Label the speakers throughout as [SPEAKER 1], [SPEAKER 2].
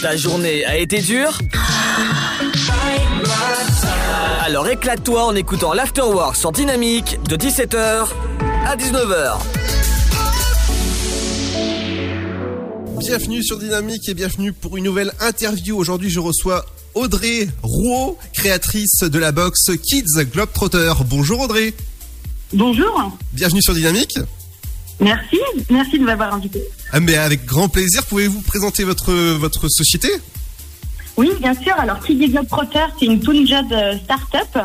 [SPEAKER 1] Ta journée a été dure Alors éclate-toi en écoutant l'Afterwork sur Dynamique de 17h à 19h.
[SPEAKER 2] Bienvenue sur Dynamique et bienvenue pour une nouvelle interview. Aujourd'hui, je reçois Audrey Rouault, créatrice de la box Kids Globetrotter. Bonjour Audrey.
[SPEAKER 3] Bonjour.
[SPEAKER 2] Bienvenue sur Dynamique.
[SPEAKER 3] Merci, merci de m'avoir invité.
[SPEAKER 2] Ah, mais avec grand plaisir, pouvez-vous présenter votre, votre société?
[SPEAKER 3] Oui, bien sûr. Alors, Kids Globetrotter, c'est une jeune euh, start-up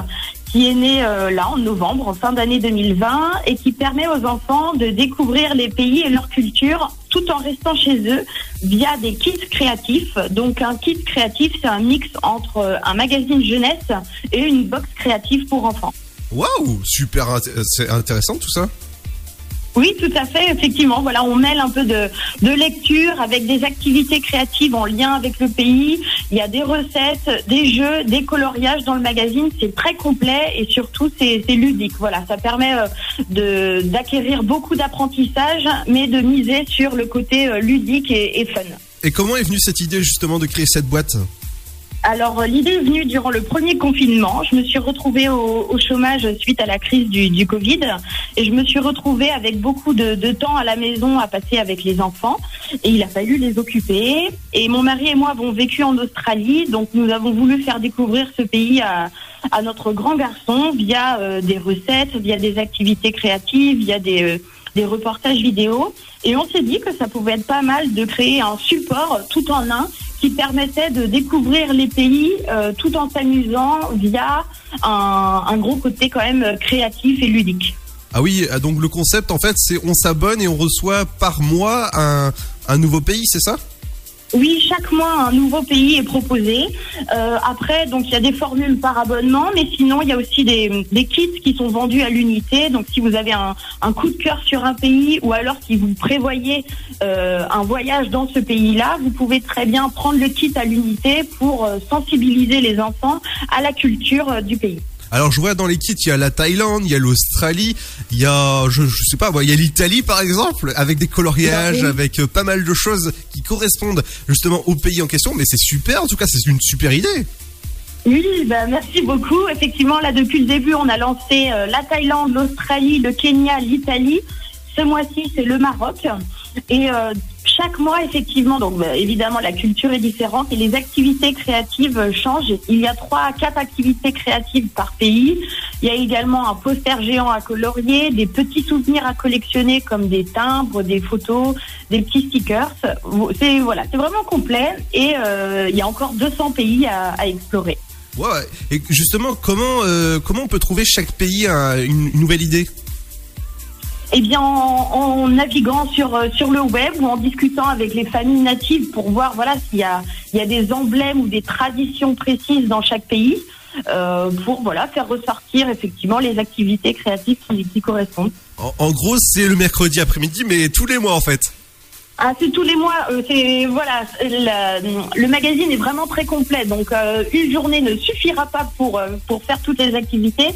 [SPEAKER 3] qui est née euh, là en novembre, en fin d'année 2020, et qui permet aux enfants de découvrir les pays et leur culture tout en restant chez eux via des kits créatifs. Donc un kit créatif, c'est un mix entre euh, un magazine jeunesse et une box créative pour enfants.
[SPEAKER 2] Waouh, super int- c'est intéressant tout ça.
[SPEAKER 3] Oui, tout à fait, effectivement. Voilà, on mêle un peu de, lecture avec des activités créatives en lien avec le pays. Il y a des recettes, des jeux, des coloriages dans le magazine. C'est très complet et surtout c'est ludique. Voilà, ça permet euh, d'acquérir beaucoup d'apprentissage, mais de miser sur le côté euh, ludique et, et fun.
[SPEAKER 2] Et comment est venue cette idée justement de créer cette boîte?
[SPEAKER 3] Alors euh, l'idée est venue durant le premier confinement. Je me suis retrouvée au, chômage suite à la crise du, Covid et je me suis retrouvée avec beaucoup de, temps à la maison à passer avec les enfants et il a fallu les occuper. Et mon mari et moi avons vécu en Australie, donc nous avons voulu faire découvrir ce pays à, à notre grand garçon via euh, des recettes, via des activités créatives, via des, euh, des reportages vidéo. Et on s'est dit que ça pouvait être pas mal de créer un support tout en un qui permettait de découvrir les pays euh, tout en s'amusant via un, un gros côté quand même euh, créatif et ludique.
[SPEAKER 2] Ah oui, ah, donc le concept en fait c'est on s'abonne et on reçoit par mois un, un nouveau pays, c'est ça?
[SPEAKER 3] Oui, chaque mois un nouveau pays est proposé. Euh, après, donc il y a des formules par abonnement, mais sinon il y a aussi des, des kits qui sont vendus à l'unité. Donc si vous avez un, un coup de cœur sur un pays ou alors si vous prévoyez euh, un voyage dans ce pays-là, vous pouvez très bien prendre le kit à l'unité pour euh, sensibiliser les enfants à la culture du pays.
[SPEAKER 2] Alors je vois dans les kits, il y a la Thaïlande, il y a l'Australie, il y a je, je sais pas, il y a l'Italie par exemple avec des coloriages,
[SPEAKER 3] Oui.
[SPEAKER 2] avec euh, pas mal de choses qui correspondent justement au pays en question, mais c'est super en tout cas, c'est une super idée.
[SPEAKER 3] Oui, bah, merci beaucoup. Effectivement, là, depuis le début, on a lancé euh, la Thaïlande, l'Australie, le Kenya, l'Italie. Ce mois-ci, c'est le Maroc. Et euh, chaque mois, effectivement, donc bah, évidemment, la culture est différente et les activités créatives euh, changent. Il y a trois à quatre activités créatives par pays. Il y a également un poster géant à colorier, des petits souvenirs à collectionner comme des timbres, des photos, des petits stickers. C'est voilà, c'est vraiment complet et euh, il y a encore 200 pays à, explorer.
[SPEAKER 2] Ouais. Et justement, comment euh, comment on peut trouver chaque pays un- une, une nouvelle idée?
[SPEAKER 3] Eh bien, en, en naviguant sur euh, sur le web ou en discutant avec les familles natives pour voir voilà s'il y a il y a des emblèmes ou des traditions précises dans chaque pays euh, pour voilà faire ressortir effectivement les activités créatives qui, qui correspondent.
[SPEAKER 2] en, en gros, c'est le mercredi après-midi, mais tous les mois en fait.
[SPEAKER 3] Ah, c'est tous les mois. euh, c'est voilà, la- le magazine est vraiment très complet. Donc euh, une journée ne suffira pas pour pour faire toutes les activités.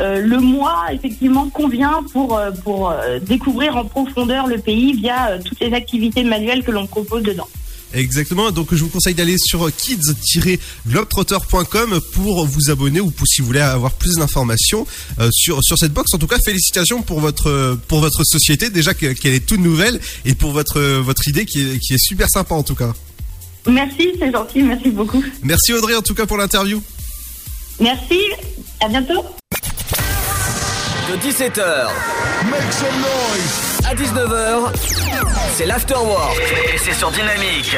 [SPEAKER 3] Euh, le mois effectivement convient pour euh, pour euh, découvrir en profondeur le pays via toutes les activités manuelles que l'on propose dedans.
[SPEAKER 2] Exactement, donc je vous conseille d'aller sur kids-globetrotter.com pour vous abonner ou pour, si vous voulez avoir plus d'informations euh, sur sur cette box. En tout cas, félicitations pour votre pour votre société déjà que- qu'elle est toute nouvelle et pour votre votre idée qui est, qui est super sympa en tout cas.
[SPEAKER 3] Merci, c'est gentil, merci beaucoup.
[SPEAKER 2] Merci Audrey en tout cas pour l'interview.
[SPEAKER 3] Merci, à bientôt.
[SPEAKER 1] De 17h à 19h, c'est l'Afterwork. Et c'est sur Dynamique.